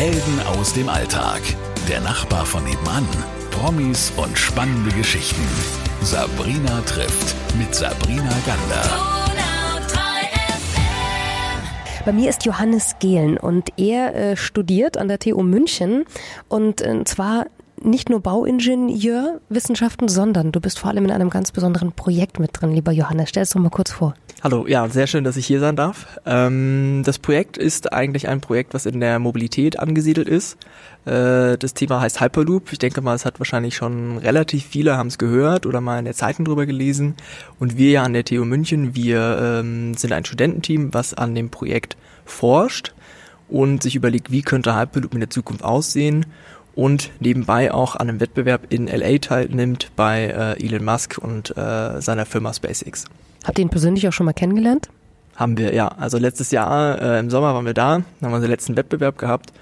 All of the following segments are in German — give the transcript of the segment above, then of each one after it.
Helden aus dem Alltag. Der Nachbar von nebenan. Promis und spannende Geschichten. Sabrina trifft mit Sabrina Gander. Bei mir ist Johannes Gehlen und er äh, studiert an der TU München und äh, zwar nicht nur Bauingenieurwissenschaften, sondern du bist vor allem in einem ganz besonderen Projekt mit drin, lieber Johannes. Stell es doch mal kurz vor. Hallo, ja, sehr schön, dass ich hier sein darf. Ähm, das Projekt ist eigentlich ein Projekt, was in der Mobilität angesiedelt ist. Äh, das Thema heißt Hyperloop. Ich denke mal, es hat wahrscheinlich schon relativ viele haben es gehört oder mal in der Zeitung drüber gelesen. Und wir ja an der TU München, wir ähm, sind ein Studententeam, was an dem Projekt forscht und sich überlegt, wie könnte Hyperloop in der Zukunft aussehen und nebenbei auch an einem Wettbewerb in LA teilnimmt bei äh, Elon Musk und äh, seiner Firma SpaceX. Habt ihr ihn persönlich auch schon mal kennengelernt? Haben wir, ja. Also letztes Jahr äh, im Sommer waren wir da, haben wir unseren letzten Wettbewerb gehabt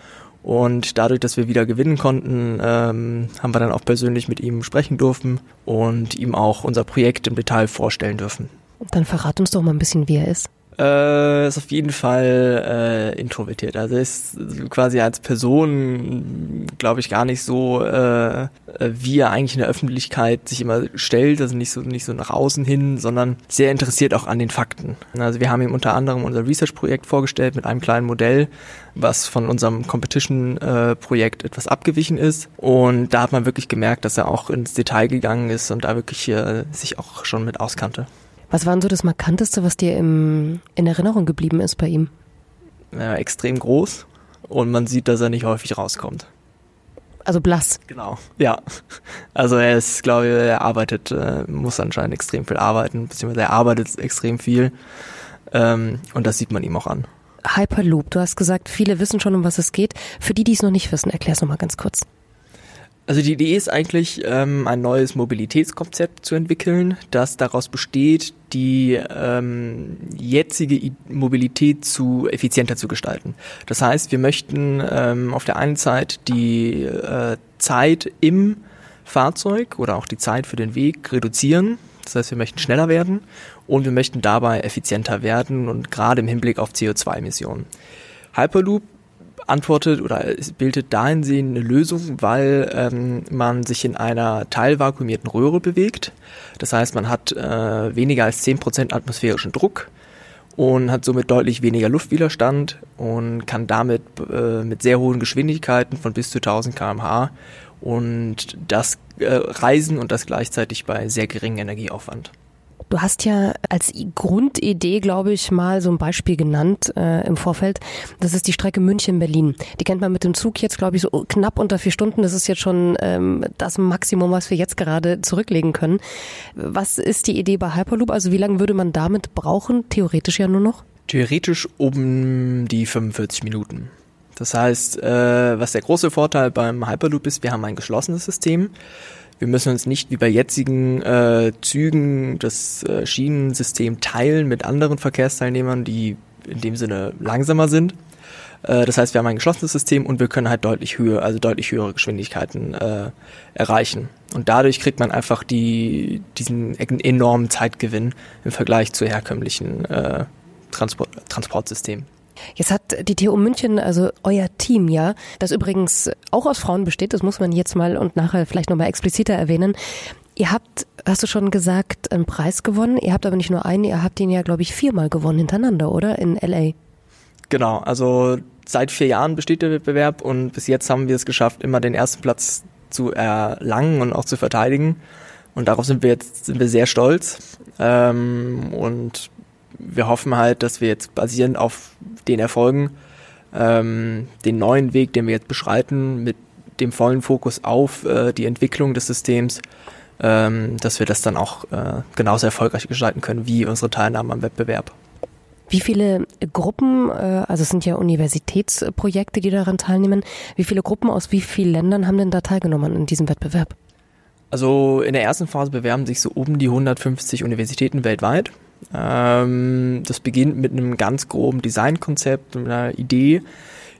und dadurch, dass wir wieder gewinnen konnten, ähm, haben wir dann auch persönlich mit ihm sprechen dürfen und ihm auch unser Projekt im Detail vorstellen dürfen. Dann verrat uns doch mal ein bisschen, wie er ist. Äh, ist auf jeden Fall äh, introvertiert. Also ist quasi als Person, glaube ich, gar nicht so, äh, wie er eigentlich in der Öffentlichkeit sich immer stellt, also nicht so nicht so nach außen hin, sondern sehr interessiert auch an den Fakten. Also wir haben ihm unter anderem unser Research-Projekt vorgestellt mit einem kleinen Modell, was von unserem Competition-Projekt etwas abgewichen ist. Und da hat man wirklich gemerkt, dass er auch ins Detail gegangen ist und da wirklich äh, sich auch schon mit auskannte. Was war denn so das Markanteste, was dir im, in Erinnerung geblieben ist bei ihm? Ja, extrem groß und man sieht, dass er nicht häufig rauskommt. Also blass. Genau, ja. Also er ist, glaube ich, er arbeitet, äh, muss anscheinend extrem viel arbeiten, beziehungsweise er arbeitet extrem viel. Ähm, und das sieht man ihm auch an. Hyperloop, du hast gesagt, viele wissen schon, um was es geht. Für die, die es noch nicht wissen, erklär es nochmal ganz kurz. Also die Idee ist eigentlich, ähm, ein neues Mobilitätskonzept zu entwickeln, das daraus besteht, die ähm, jetzige Mobilität zu effizienter zu gestalten. Das heißt, wir möchten ähm, auf der einen Seite die äh, Zeit im Fahrzeug oder auch die Zeit für den Weg reduzieren. Das heißt, wir möchten schneller werden und wir möchten dabei effizienter werden und gerade im Hinblick auf CO2-Emissionen. Hyperloop antwortet oder bildet dahingehend eine Lösung, weil ähm, man sich in einer teilvakuumierten Röhre bewegt. Das heißt, man hat äh, weniger als 10% atmosphärischen Druck und hat somit deutlich weniger Luftwiderstand und kann damit äh, mit sehr hohen Geschwindigkeiten von bis zu 1000 kmh und das äh, reisen und das gleichzeitig bei sehr geringem Energieaufwand. Du hast ja als Grundidee, glaube ich, mal so ein Beispiel genannt äh, im Vorfeld. Das ist die Strecke München-Berlin. Die kennt man mit dem Zug jetzt, glaube ich, so knapp unter vier Stunden. Das ist jetzt schon ähm, das Maximum, was wir jetzt gerade zurücklegen können. Was ist die Idee bei Hyperloop? Also wie lange würde man damit brauchen? Theoretisch ja nur noch? Theoretisch um die 45 Minuten. Das heißt, äh, was der große Vorteil beim Hyperloop ist, wir haben ein geschlossenes System. Wir müssen uns nicht wie bei jetzigen äh, Zügen das äh, Schienensystem teilen mit anderen Verkehrsteilnehmern, die in dem Sinne langsamer sind. Äh, das heißt, wir haben ein geschlossenes System und wir können halt deutlich höher, also deutlich höhere Geschwindigkeiten äh, erreichen. Und dadurch kriegt man einfach die, diesen enormen Zeitgewinn im Vergleich zu herkömmlichen äh, Transport, Transportsystemen. Jetzt hat die TU München, also euer Team, ja, das übrigens auch aus Frauen besteht, das muss man jetzt mal und nachher vielleicht nochmal expliziter erwähnen. Ihr habt, hast du schon gesagt, einen Preis gewonnen. Ihr habt aber nicht nur einen, ihr habt ihn ja, glaube ich, viermal gewonnen hintereinander, oder? In LA. Genau, also seit vier Jahren besteht der Wettbewerb und bis jetzt haben wir es geschafft, immer den ersten Platz zu erlangen und auch zu verteidigen. Und darauf sind wir jetzt sind wir sehr stolz. Ähm, und wir hoffen halt, dass wir jetzt basierend auf den Erfolgen ähm, den neuen Weg, den wir jetzt beschreiten, mit dem vollen Fokus auf äh, die Entwicklung des Systems, ähm, dass wir das dann auch äh, genauso erfolgreich gestalten können wie unsere Teilnahme am Wettbewerb. Wie viele Gruppen, äh, also es sind ja Universitätsprojekte, die daran teilnehmen, wie viele Gruppen aus wie vielen Ländern haben denn da teilgenommen in diesem Wettbewerb? Also in der ersten Phase bewerben sich so um die 150 Universitäten weltweit. Ähm, das beginnt mit einem ganz groben Designkonzept, einer Idee,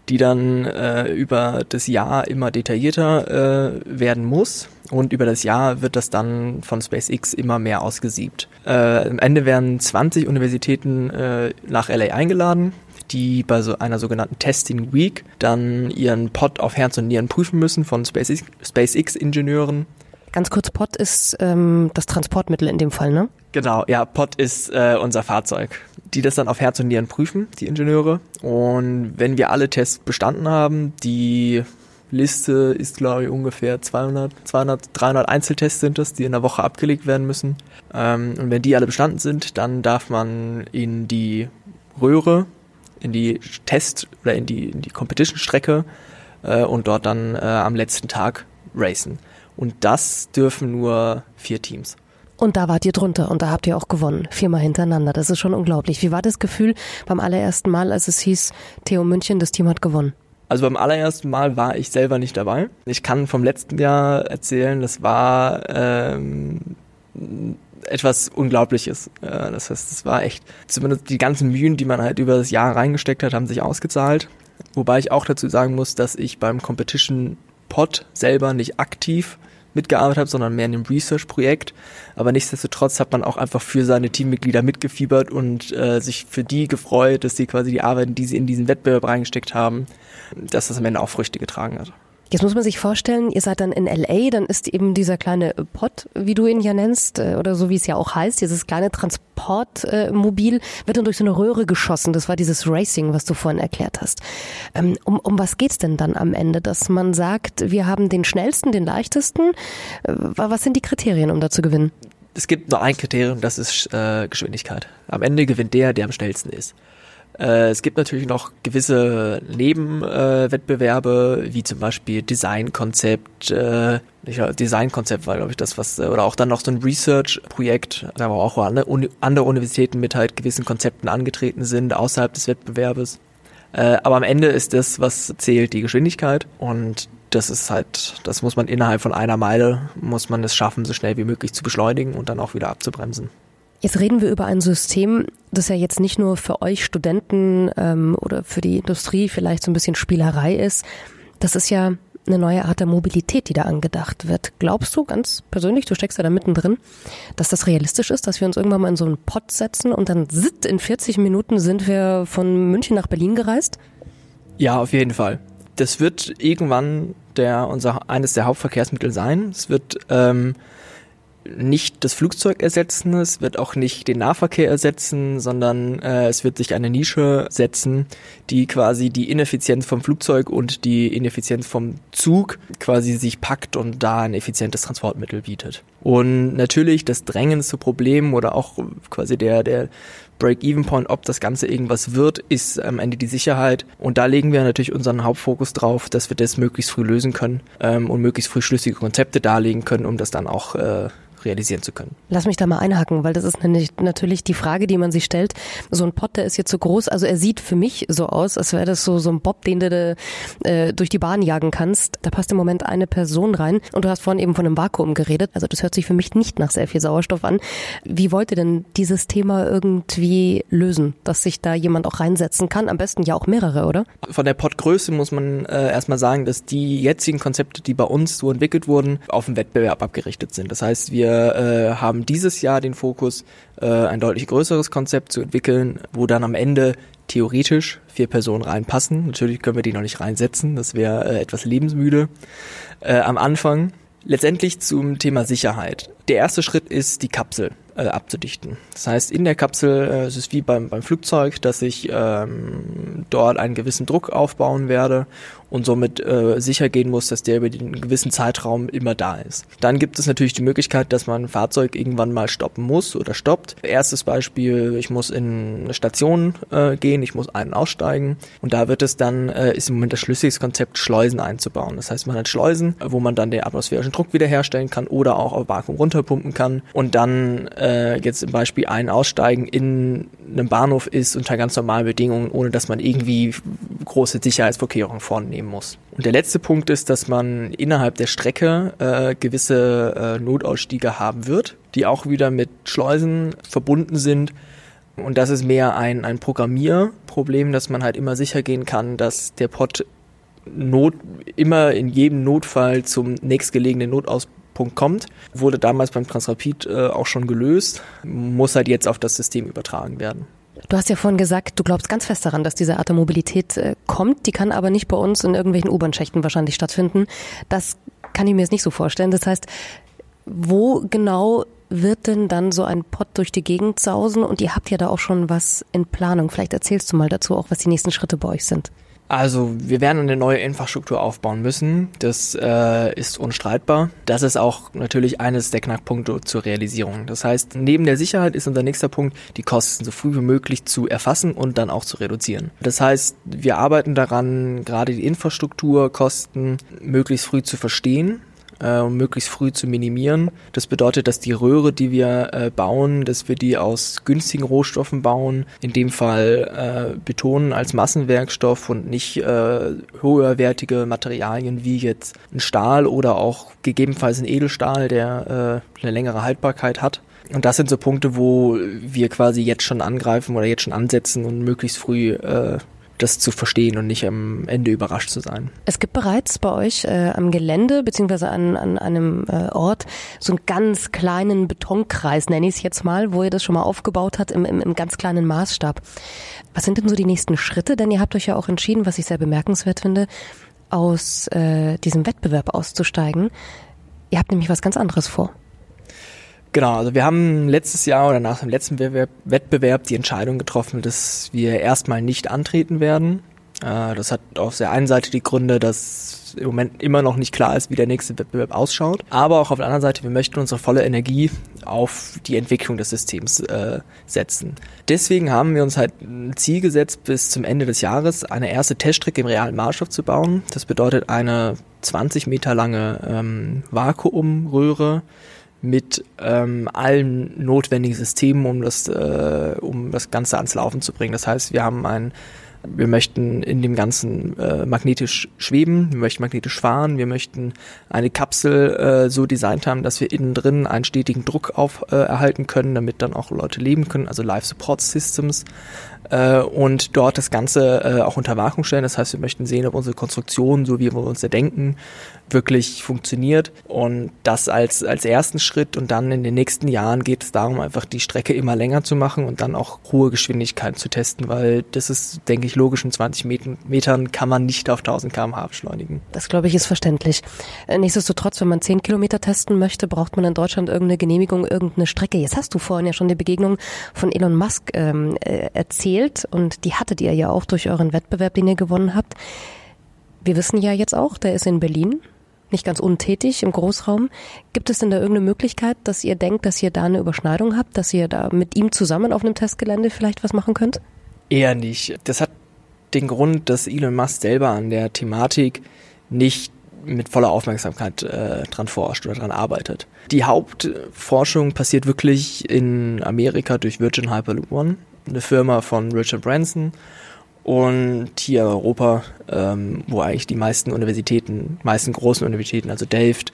die dann äh, über das Jahr immer detaillierter äh, werden muss. Und über das Jahr wird das dann von SpaceX immer mehr ausgesiebt. Äh, am Ende werden 20 Universitäten äh, nach LA eingeladen, die bei so einer sogenannten Testing Week dann ihren Pod auf Herz und Nieren prüfen müssen von SpaceX-Ingenieuren. Ganz kurz, Pod ist ähm, das Transportmittel in dem Fall, ne? Genau, ja, Pod ist äh, unser Fahrzeug. Die das dann auf Herz und Nieren prüfen, die Ingenieure. Und wenn wir alle Tests bestanden haben, die Liste ist, glaube ich, ungefähr 200, 200, 300 Einzeltests sind das, die in der Woche abgelegt werden müssen. Ähm, und wenn die alle bestanden sind, dann darf man in die Röhre, in die Test- oder in die, in die Competition-Strecke äh, und dort dann äh, am letzten Tag racen. Und das dürfen nur vier Teams. Und da wart ihr drunter und da habt ihr auch gewonnen. Viermal hintereinander. Das ist schon unglaublich. Wie war das Gefühl beim allerersten Mal, als es hieß, Theo München, das Team hat gewonnen? Also beim allerersten Mal war ich selber nicht dabei. Ich kann vom letzten Jahr erzählen, das war ähm, etwas Unglaubliches. Äh, das heißt, es war echt, zumindest die ganzen Mühen, die man halt über das Jahr reingesteckt hat, haben sich ausgezahlt. Wobei ich auch dazu sagen muss, dass ich beim Competition Pod selber nicht aktiv mitgearbeitet habe, sondern mehr in dem Research-Projekt. Aber nichtsdestotrotz hat man auch einfach für seine Teammitglieder mitgefiebert und äh, sich für die gefreut, dass sie quasi die Arbeiten, die sie in diesen Wettbewerb reingesteckt haben, dass das am Ende auch Früchte getragen hat. Jetzt muss man sich vorstellen, ihr seid dann in LA, dann ist eben dieser kleine Pod, wie du ihn ja nennst, äh, oder so wie es ja auch heißt, dieses kleine Transportmobil, wird dann durch so eine Röhre geschossen. Das war dieses Racing, was du vorhin erklärt hast. Ähm, um, um was geht's denn dann am Ende? Dass man sagt, wir haben den schnellsten, den leichtesten. Äh, was sind die Kriterien, um da zu gewinnen? Es gibt nur ein Kriterium, das ist äh, Geschwindigkeit. Am Ende gewinnt der, der am schnellsten ist. Äh, es gibt natürlich noch gewisse Nebenwettbewerbe, äh, wie zum Beispiel Designkonzept. Äh, Designkonzept war, glaube ich, das, was, oder auch dann noch so ein Research-Projekt, da war auch andere, andere Universitäten mit halt gewissen Konzepten angetreten sind, außerhalb des Wettbewerbes. Äh, aber am Ende ist das, was zählt, die Geschwindigkeit und das ist halt, das muss man innerhalb von einer Meile, muss man es schaffen, so schnell wie möglich zu beschleunigen und dann auch wieder abzubremsen. Jetzt reden wir über ein System, das ja jetzt nicht nur für euch Studenten ähm, oder für die Industrie vielleicht so ein bisschen Spielerei ist. Das ist ja eine neue Art der Mobilität, die da angedacht wird. Glaubst du ganz persönlich, du steckst ja da mittendrin, dass das realistisch ist, dass wir uns irgendwann mal in so einen Pott setzen und dann sit in 40 Minuten sind wir von München nach Berlin gereist? Ja, auf jeden Fall. Das wird irgendwann der unser eines der Hauptverkehrsmittel sein. Es wird ähm, nicht das Flugzeug ersetzen, es wird auch nicht den Nahverkehr ersetzen, sondern äh, es wird sich eine Nische setzen, die quasi die Ineffizienz vom Flugzeug und die Ineffizienz vom Zug quasi sich packt und da ein effizientes Transportmittel bietet. Und natürlich das drängendste Problem oder auch quasi der, der Break-Even-Point, ob das Ganze irgendwas wird, ist am Ende die Sicherheit. Und da legen wir natürlich unseren Hauptfokus drauf, dass wir das möglichst früh lösen können ähm, und möglichst früh schlüssige Konzepte darlegen können, um das dann auch äh, realisieren zu können. Lass mich da mal einhaken, weil das ist natürlich die Frage, die man sich stellt. So ein Pott, der ist jetzt so groß, also er sieht für mich so aus, als wäre das so, so ein Bob, den du äh, durch die Bahn jagen kannst. Da passt im Moment eine Person rein und du hast vorhin eben von einem Vakuum geredet. Also das hört sich für mich nicht nach sehr viel Sauerstoff an. Wie wollt ihr denn dieses Thema irgendwie lösen, dass sich da jemand auch reinsetzen kann? Am besten ja auch mehrere, oder? Von der Pottgröße muss man äh, erstmal sagen, dass die jetzigen Konzepte, die bei uns so entwickelt wurden, auf den Wettbewerb abgerichtet sind. Das heißt, wir wir äh, haben dieses Jahr den Fokus, äh, ein deutlich größeres Konzept zu entwickeln, wo dann am Ende theoretisch vier Personen reinpassen. Natürlich können wir die noch nicht reinsetzen, das wäre äh, etwas lebensmüde äh, am Anfang. Letztendlich zum Thema Sicherheit. Der erste Schritt ist die Kapsel äh, abzudichten. Das heißt, in der Kapsel äh, es ist wie beim, beim Flugzeug, dass ich ähm, dort einen gewissen Druck aufbauen werde und somit äh, sicher gehen muss, dass der über den gewissen Zeitraum immer da ist. Dann gibt es natürlich die Möglichkeit, dass man ein Fahrzeug irgendwann mal stoppen muss oder stoppt. Erstes Beispiel, ich muss in eine Station äh, gehen, ich muss einen aussteigen und da wird es dann, äh, ist im Moment das schlüssigste Konzept, Schleusen einzubauen. Das heißt, man hat Schleusen, wo man dann den atmosphärischen Druck wiederherstellen kann oder auch auf Vakuum runterpumpen kann und dann äh, jetzt im Beispiel ein Aussteigen in einem Bahnhof ist unter ganz normalen Bedingungen, ohne dass man irgendwie große Sicherheitsvorkehrungen vornimmt nehmen muss. Und der letzte Punkt ist, dass man innerhalb der Strecke äh, gewisse äh, Notausstiege haben wird, die auch wieder mit Schleusen verbunden sind. Und das ist mehr ein, ein Programmierproblem, dass man halt immer sicher gehen kann, dass der Pod Not, immer in jedem Notfall zum nächstgelegenen Notauspunkt kommt. Wurde damals beim Transrapid äh, auch schon gelöst, muss halt jetzt auf das System übertragen werden. Du hast ja vorhin gesagt, du glaubst ganz fest daran, dass diese Art der Mobilität äh, kommt. Die kann aber nicht bei uns in irgendwelchen U-Bahn-Schächten wahrscheinlich stattfinden. Das kann ich mir jetzt nicht so vorstellen. Das heißt, wo genau wird denn dann so ein Pott durch die Gegend sausen? Und ihr habt ja da auch schon was in Planung. Vielleicht erzählst du mal dazu auch, was die nächsten Schritte bei euch sind. Also wir werden eine neue Infrastruktur aufbauen müssen. Das äh, ist unstreitbar. Das ist auch natürlich eines der Knackpunkte zur Realisierung. Das heißt, neben der Sicherheit ist unser nächster Punkt, die Kosten so früh wie möglich zu erfassen und dann auch zu reduzieren. Das heißt, wir arbeiten daran, gerade die Infrastrukturkosten möglichst früh zu verstehen äh, um möglichst früh zu minimieren. Das bedeutet, dass die Röhre, die wir äh, bauen, dass wir die aus günstigen Rohstoffen bauen, in dem Fall äh, Beton als Massenwerkstoff und nicht äh, höherwertige Materialien wie jetzt ein Stahl oder auch gegebenenfalls ein Edelstahl, der äh, eine längere Haltbarkeit hat. Und das sind so Punkte, wo wir quasi jetzt schon angreifen oder jetzt schon ansetzen und möglichst früh äh, das zu verstehen und nicht am Ende überrascht zu sein. Es gibt bereits bei euch äh, am Gelände beziehungsweise an, an einem äh, Ort so einen ganz kleinen Betonkreis, nenne ich es jetzt mal, wo ihr das schon mal aufgebaut habt im, im, im ganz kleinen Maßstab. Was sind denn so die nächsten Schritte? Denn ihr habt euch ja auch entschieden, was ich sehr bemerkenswert finde, aus äh, diesem Wettbewerb auszusteigen. Ihr habt nämlich was ganz anderes vor. Genau, also wir haben letztes Jahr oder nach dem letzten Wettbewerb die Entscheidung getroffen, dass wir erstmal nicht antreten werden. Äh, das hat auf der einen Seite die Gründe, dass im Moment immer noch nicht klar ist, wie der nächste Wettbewerb ausschaut. Aber auch auf der anderen Seite, wir möchten unsere volle Energie auf die Entwicklung des Systems äh, setzen. Deswegen haben wir uns halt ein Ziel gesetzt, bis zum Ende des Jahres eine erste Teststrecke im realen Maßstab zu bauen. Das bedeutet eine 20 Meter lange ähm, Vakuumröhre mit ähm, allen notwendigen Systemen, um das, äh, um das Ganze ans Laufen zu bringen. Das heißt, wir haben ein wir möchten in dem Ganzen äh, magnetisch schweben, wir möchten magnetisch fahren, wir möchten eine Kapsel äh, so designt haben, dass wir innen drin einen stetigen Druck auf äh, erhalten können, damit dann auch Leute leben können, also Life Support Systems äh, und dort das Ganze äh, auch unter Wahrung stellen. Das heißt, wir möchten sehen, ob unsere Konstruktion, so wie wir uns erdenken, wirklich funktioniert. Und das als, als ersten Schritt. Und dann in den nächsten Jahren geht es darum, einfach die Strecke immer länger zu machen und dann auch hohe Geschwindigkeiten zu testen, weil das ist, denke ich, logisch. In 20 Metern kann man nicht auf 1000 km/h beschleunigen. Das, glaube ich, ist verständlich. Äh, nichtsdestotrotz, wenn man 10 Kilometer testen möchte, braucht man in Deutschland irgendeine Genehmigung, irgendeine Strecke. Jetzt hast du vorhin ja schon die Begegnung von Elon Musk ähm, äh, erzählt und die hattet ihr ja auch durch euren Wettbewerb, den ihr gewonnen habt. Wir wissen ja jetzt auch, der ist in Berlin nicht ganz untätig im Großraum. Gibt es denn da irgendeine Möglichkeit, dass ihr denkt, dass ihr da eine Überschneidung habt, dass ihr da mit ihm zusammen auf einem Testgelände vielleicht was machen könnt? Eher nicht. Das hat den Grund, dass Elon Musk selber an der Thematik nicht mit voller Aufmerksamkeit äh, dran forscht oder dran arbeitet. Die Hauptforschung passiert wirklich in Amerika durch Virgin Hyperloop One, eine Firma von Richard Branson und hier in Europa, ähm, wo eigentlich die meisten Universitäten, meisten großen Universitäten, also Delft,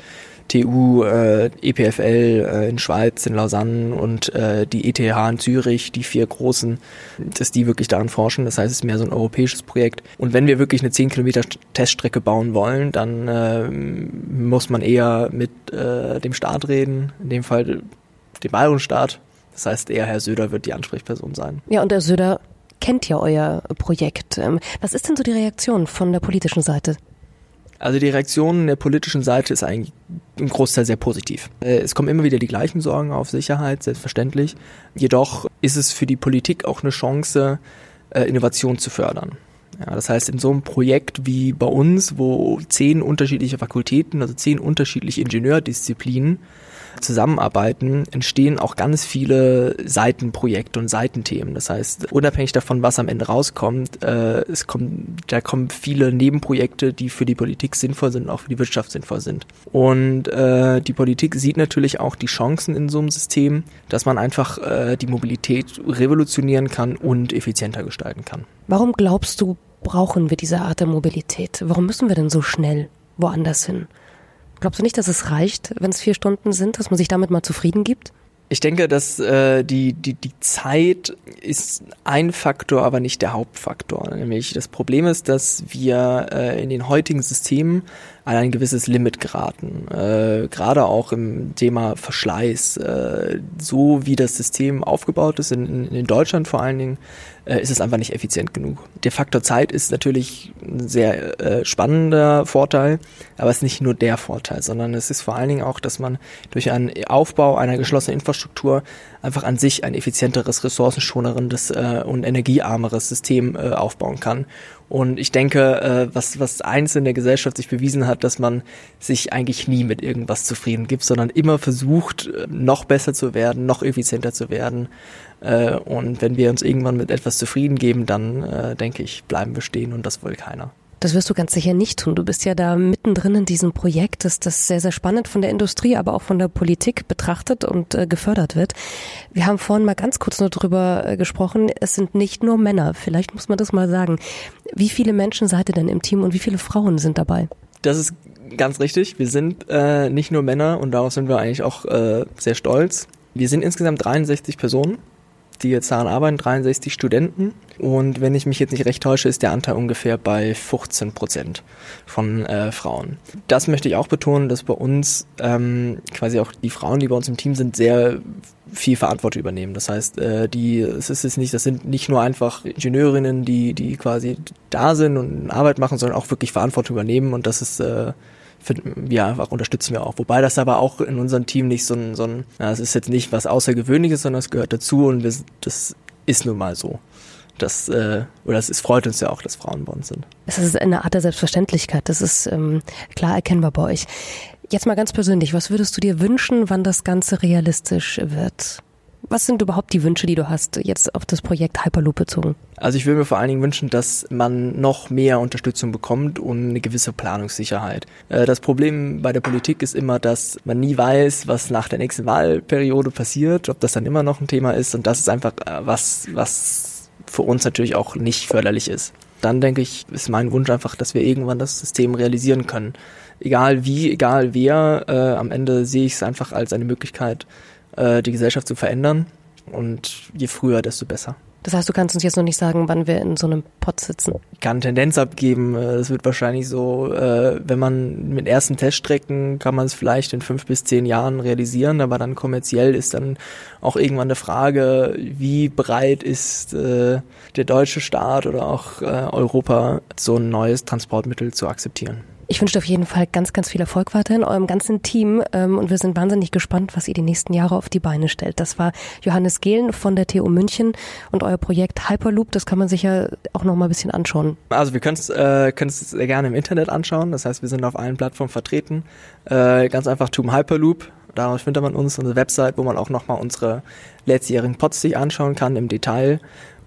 TU, äh, EPFL äh, in Schweiz, in Lausanne und äh, die ETH in Zürich, die vier großen, dass die wirklich daran forschen. Das heißt, es ist mehr so ein europäisches Projekt. Und wenn wir wirklich eine 10 Kilometer Teststrecke bauen wollen, dann äh, muss man eher mit äh, dem Staat reden, in dem Fall dem bayerischen Staat. Das heißt, eher Herr Söder wird die Ansprechperson sein. Ja, und der Söder kennt ja euer Projekt. Ähm, was ist denn so die Reaktion von der politischen Seite? Also die Reaktion der politischen Seite ist eigentlich im Großteil sehr positiv. Äh, es kommen immer wieder die gleichen Sorgen auf Sicherheit, selbstverständlich. Jedoch ist es für die Politik auch eine Chance, äh, Innovation zu fördern. Ja, das heißt, in so einem Projekt wie bei uns, wo zehn unterschiedliche Fakultäten, also zehn unterschiedliche Ingenieurdisziplinen zusammenarbeiten, entstehen auch ganz viele Seitenprojekte und Seitenthemen. Das heißt, unabhängig davon, was am Ende rauskommt, äh, es kommt, da kommen viele Nebenprojekte, die für die Politik sinnvoll sind und auch für die Wirtschaft sinnvoll sind. Und äh, die Politik sieht natürlich auch die Chancen in so einem System, dass man einfach äh, die Mobilität revolutionieren kann und effizienter gestalten kann. Warum glaubst du, brauchen wir diese Art der Mobilität? Warum müssen wir denn so schnell woanders hin? Glaubst du nicht, dass es reicht, wenn es vier Stunden sind, dass man sich damit mal zufrieden gibt? Ich denke, dass äh, die, die, die Zeit ist ein Faktor, aber nicht der Hauptfaktor. Nämlich das Problem ist, dass wir äh, in den heutigen Systemen an ein gewisses Limit geraten. Äh, Gerade auch im Thema Verschleiß. Äh, so wie das System aufgebaut ist, in, in Deutschland vor allen Dingen, äh, ist es einfach nicht effizient genug. Der Faktor Zeit ist natürlich ein sehr äh, spannender Vorteil, aber es ist nicht nur der Vorteil, sondern es ist vor allen Dingen auch, dass man durch einen Aufbau einer geschlossenen Infrastruktur einfach an sich ein effizienteres, ressourcenschoneres äh, und energiearmeres System äh, aufbauen kann. Und ich denke, äh, was, was eins in der Gesellschaft sich bewiesen hat, dass man sich eigentlich nie mit irgendwas zufrieden gibt, sondern immer versucht, äh, noch besser zu werden, noch effizienter zu werden. Äh, und wenn wir uns irgendwann mit etwas zufrieden geben, dann äh, denke ich, bleiben wir stehen und das will keiner. Das wirst du ganz sicher nicht tun. Du bist ja da mittendrin in diesem Projekt, dass das sehr, sehr spannend von der Industrie, aber auch von der Politik betrachtet und äh, gefördert wird. Wir haben vorhin mal ganz kurz nur drüber äh, gesprochen. Es sind nicht nur Männer. Vielleicht muss man das mal sagen. Wie viele Menschen seid ihr denn im Team und wie viele Frauen sind dabei? Das ist ganz richtig. Wir sind äh, nicht nur Männer und darauf sind wir eigentlich auch äh, sehr stolz. Wir sind insgesamt 63 Personen die jetzt daran arbeiten, 63 Studenten. Und wenn ich mich jetzt nicht recht täusche, ist der Anteil ungefähr bei 15 Prozent von äh, Frauen. Das möchte ich auch betonen, dass bei uns ähm, quasi auch die Frauen, die bei uns im Team sind, sehr viel Verantwortung übernehmen. Das heißt, äh, die, es ist jetzt nicht, das sind nicht nur einfach Ingenieurinnen, die, die quasi da sind und Arbeit machen, sondern auch wirklich Verantwortung übernehmen und das ist äh, wir einfach unterstützen wir auch. Wobei das aber auch in unserem Team nicht so ein, so ein, es ist jetzt nicht was Außergewöhnliches, sondern es gehört dazu und wir, das ist nun mal so. Das, äh, oder es freut uns ja auch, dass Frauen bei uns sind. Es ist eine Art der Selbstverständlichkeit. Das ist ähm, klar erkennbar bei euch. Jetzt mal ganz persönlich, was würdest du dir wünschen, wann das Ganze realistisch wird? Was sind überhaupt die Wünsche, die du hast, jetzt auf das Projekt Hyperloop bezogen? Also ich würde mir vor allen Dingen wünschen, dass man noch mehr Unterstützung bekommt und eine gewisse Planungssicherheit. Äh, das Problem bei der Politik ist immer, dass man nie weiß, was nach der nächsten Wahlperiode passiert, ob das dann immer noch ein Thema ist und das ist einfach äh, was, was für uns natürlich auch nicht förderlich ist. Dann denke ich, ist mein Wunsch einfach, dass wir irgendwann das System realisieren können. Egal wie, egal wer, äh, am Ende sehe ich es einfach als eine Möglichkeit, äh, die Gesellschaft zu verändern. Und je früher, desto besser. Das heißt, du kannst uns jetzt noch nicht sagen, wann wir in so einem Pot sitzen. Ich kann Tendenz abgeben. Äh, es wird wahrscheinlich so, äh, wenn man mit ersten Teststrecken kann man es vielleicht in fünf bis zehn Jahren realisieren, aber dann kommerziell ist dann auch irgendwann eine Frage, wie bereit ist äh, der deutsche Staat oder auch Europa, so ein neues Transportmittel zu akzeptieren. Ich wünsche auf jeden Fall ganz, ganz viel Erfolg weiterhin, eurem ganzen Team. Ähm, und wir sind wahnsinnig gespannt, was ihr die nächsten Jahre auf die Beine stellt. Das war Johannes Gehlen von der TU München und euer Projekt Hyperloop. Das kann man sich ja auch noch mal ein bisschen anschauen. Also wir können es äh, sehr gerne im Internet anschauen. Das heißt, wir sind auf allen Plattformen vertreten. Äh, ganz einfach TUM Hyperloop. Darauf findet man uns, unsere Website, wo man auch noch mal unsere letztjährigen Pods sich anschauen kann im Detail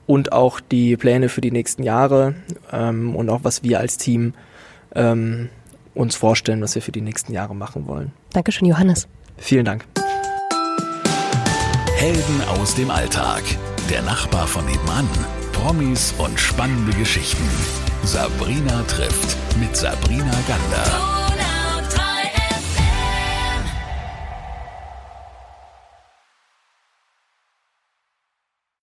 und auch die Pläne für die nächsten Jahre ähm, und auch was wir als Team ähm, uns vorstellen, was wir für die nächsten Jahre machen wollen. Dankeschön, Johannes. Vielen Dank. Helden aus dem Alltag. Der Nachbar von nebenan. Promis und spannende Geschichten. Sabrina trifft mit Sabrina Gander.